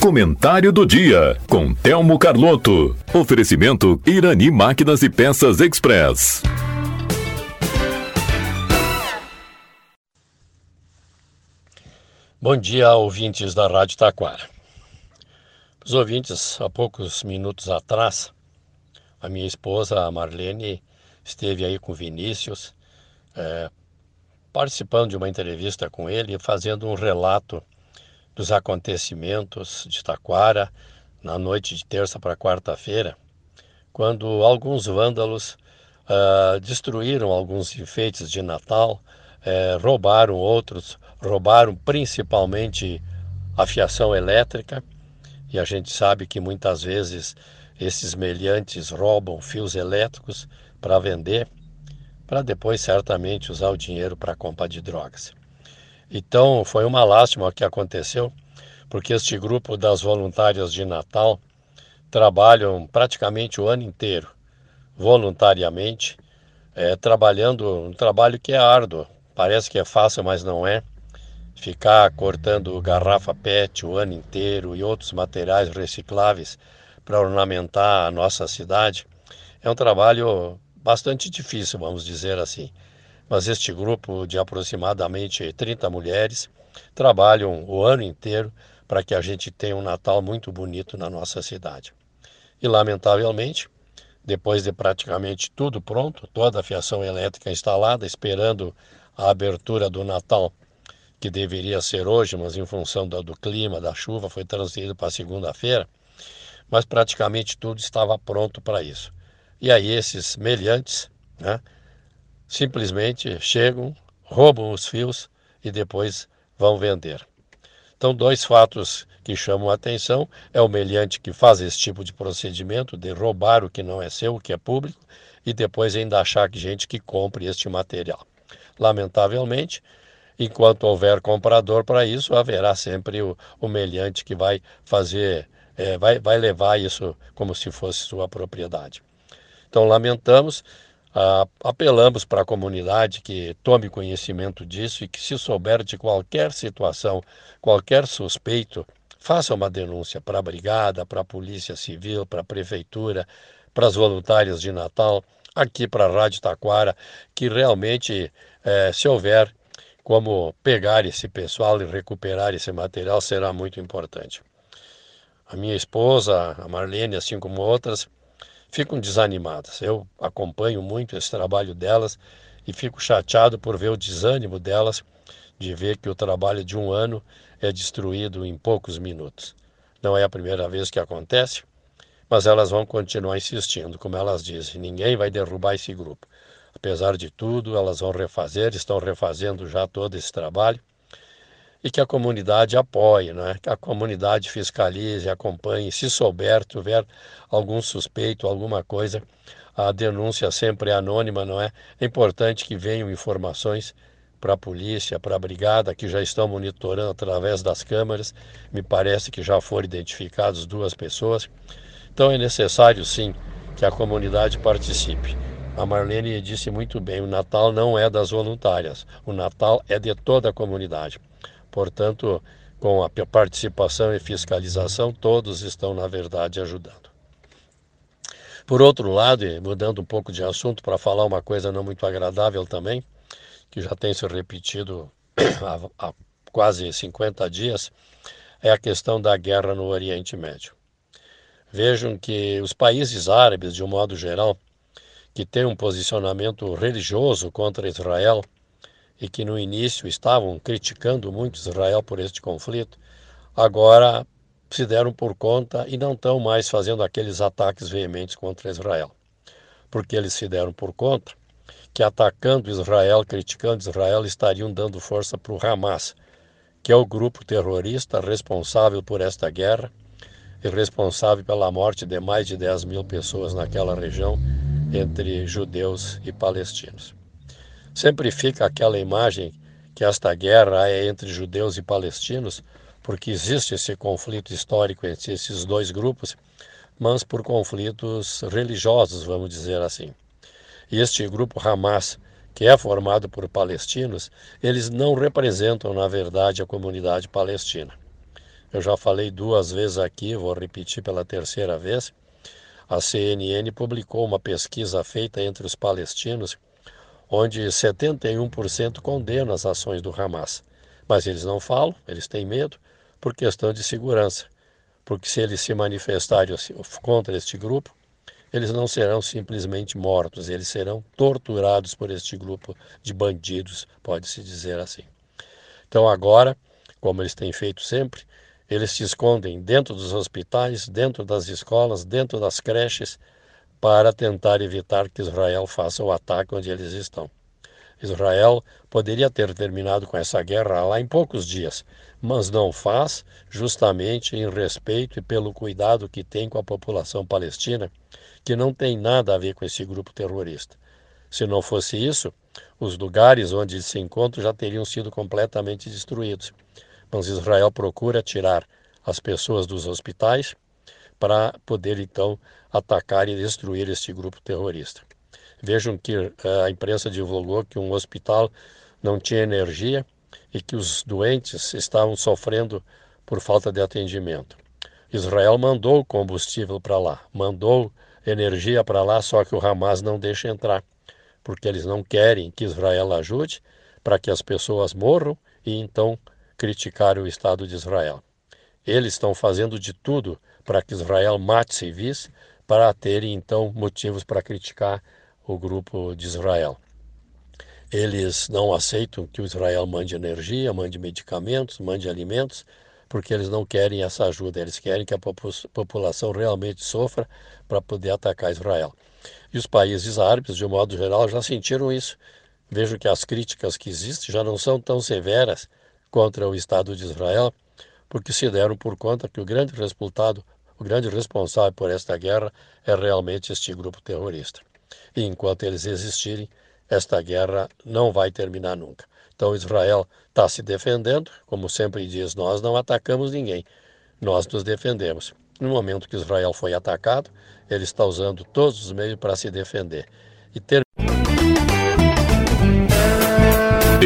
Comentário do dia com Telmo Carlotto. Oferecimento Irani Máquinas e Peças Express. Bom dia, ouvintes da Rádio Taquara. Os ouvintes, há poucos minutos atrás, a minha esposa, a Marlene, esteve aí com Vinícius, é, participando de uma entrevista com ele fazendo um relato dos acontecimentos de Taquara na noite de terça para quarta-feira, quando alguns vândalos uh, destruíram alguns enfeites de Natal, uh, roubaram outros, roubaram principalmente a fiação elétrica, e a gente sabe que muitas vezes esses meliantes roubam fios elétricos para vender, para depois certamente usar o dinheiro para compra de drogas. Então foi uma lástima o que aconteceu, porque este grupo das voluntárias de Natal trabalham praticamente o ano inteiro, voluntariamente, é, trabalhando um trabalho que é árduo. Parece que é fácil, mas não é. Ficar cortando garrafa PET o ano inteiro e outros materiais recicláveis para ornamentar a nossa cidade é um trabalho bastante difícil, vamos dizer assim mas este grupo de aproximadamente 30 mulheres trabalham o ano inteiro para que a gente tenha um Natal muito bonito na nossa cidade. E, lamentavelmente, depois de praticamente tudo pronto, toda a fiação elétrica instalada, esperando a abertura do Natal, que deveria ser hoje, mas em função do, do clima, da chuva, foi transferido para segunda-feira, mas praticamente tudo estava pronto para isso. E aí esses meliantes, né, simplesmente chegam, roubam os fios e depois vão vender. Então, dois fatos que chamam a atenção é o meliante que faz esse tipo de procedimento de roubar o que não é seu, o que é público, e depois ainda achar que gente que compre este material. Lamentavelmente, enquanto houver comprador para isso, haverá sempre o, o meliante que vai fazer, é, vai, vai levar isso como se fosse sua propriedade. Então, lamentamos apelamos para a comunidade que tome conhecimento disso e que, se souber de qualquer situação, qualquer suspeito, faça uma denúncia para a Brigada, para a Polícia Civil, para a Prefeitura, para as voluntárias de Natal, aqui para a Rádio Taquara, que realmente, eh, se houver como pegar esse pessoal e recuperar esse material, será muito importante. A minha esposa, a Marlene, assim como outras, ficam desanimadas. Eu acompanho muito esse trabalho delas e fico chateado por ver o desânimo delas de ver que o trabalho de um ano é destruído em poucos minutos. Não é a primeira vez que acontece, mas elas vão continuar insistindo, como elas dizem, ninguém vai derrubar esse grupo. Apesar de tudo, elas vão refazer, estão refazendo já todo esse trabalho e que a comunidade apoie, né? que a comunidade fiscalize, acompanhe. Se souber, tiver algum suspeito, alguma coisa, a denúncia sempre é anônima, não é? É importante que venham informações para a polícia, para a brigada, que já estão monitorando através das câmeras. Me parece que já foram identificadas duas pessoas. Então é necessário, sim, que a comunidade participe. A Marlene disse muito bem: o Natal não é das voluntárias, o Natal é de toda a comunidade. Portanto, com a participação e fiscalização, todos estão, na verdade, ajudando. Por outro lado, e mudando um pouco de assunto para falar uma coisa não muito agradável também, que já tem se repetido há, há quase 50 dias, é a questão da guerra no Oriente Médio. Vejam que os países árabes, de um modo geral, que têm um posicionamento religioso contra Israel, e que no início estavam criticando muito Israel por este conflito, agora se deram por conta e não estão mais fazendo aqueles ataques veementes contra Israel. Porque eles se deram por conta que atacando Israel, criticando Israel, estariam dando força para o Hamas, que é o grupo terrorista responsável por esta guerra e responsável pela morte de mais de 10 mil pessoas naquela região, entre judeus e palestinos. Sempre fica aquela imagem que esta guerra é entre judeus e palestinos, porque existe esse conflito histórico entre esses dois grupos, mas por conflitos religiosos, vamos dizer assim. E este grupo Hamas, que é formado por palestinos, eles não representam, na verdade, a comunidade palestina. Eu já falei duas vezes aqui, vou repetir pela terceira vez. A CNN publicou uma pesquisa feita entre os palestinos, onde 71% condenam as ações do Hamas. Mas eles não falam, eles têm medo, por questão de segurança. Porque se eles se manifestarem contra este grupo, eles não serão simplesmente mortos, eles serão torturados por este grupo de bandidos, pode-se dizer assim. Então, agora, como eles têm feito sempre, eles se escondem dentro dos hospitais, dentro das escolas, dentro das creches, para tentar evitar que Israel faça o ataque onde eles estão. Israel poderia ter terminado com essa guerra lá em poucos dias, mas não faz, justamente em respeito e pelo cuidado que tem com a população palestina, que não tem nada a ver com esse grupo terrorista. Se não fosse isso, os lugares onde se encontram já teriam sido completamente destruídos. Mas Israel procura tirar as pessoas dos hospitais para poder então atacar e destruir este grupo terrorista. Vejam que eh, a imprensa divulgou que um hospital não tinha energia e que os doentes estavam sofrendo por falta de atendimento. Israel mandou combustível para lá, mandou energia para lá, só que o Hamas não deixa entrar, porque eles não querem que Israel ajude para que as pessoas morram e então criticar o Estado de Israel. Eles estão fazendo de tudo para que Israel mate civis, para terem então motivos para criticar o grupo de Israel. Eles não aceitam que o Israel mande energia, mande medicamentos, mande alimentos, porque eles não querem essa ajuda, eles querem que a população realmente sofra para poder atacar Israel. E os países árabes, de um modo geral, já sentiram isso. Vejo que as críticas que existem já não são tão severas contra o Estado de Israel, porque se deram por conta que o grande resultado, o grande responsável por esta guerra é realmente este grupo terrorista. E enquanto eles existirem, esta guerra não vai terminar nunca. Então Israel está se defendendo, como sempre diz, nós não atacamos ninguém, nós nos defendemos. No momento que Israel foi atacado, ele está usando todos os meios para se defender. E ter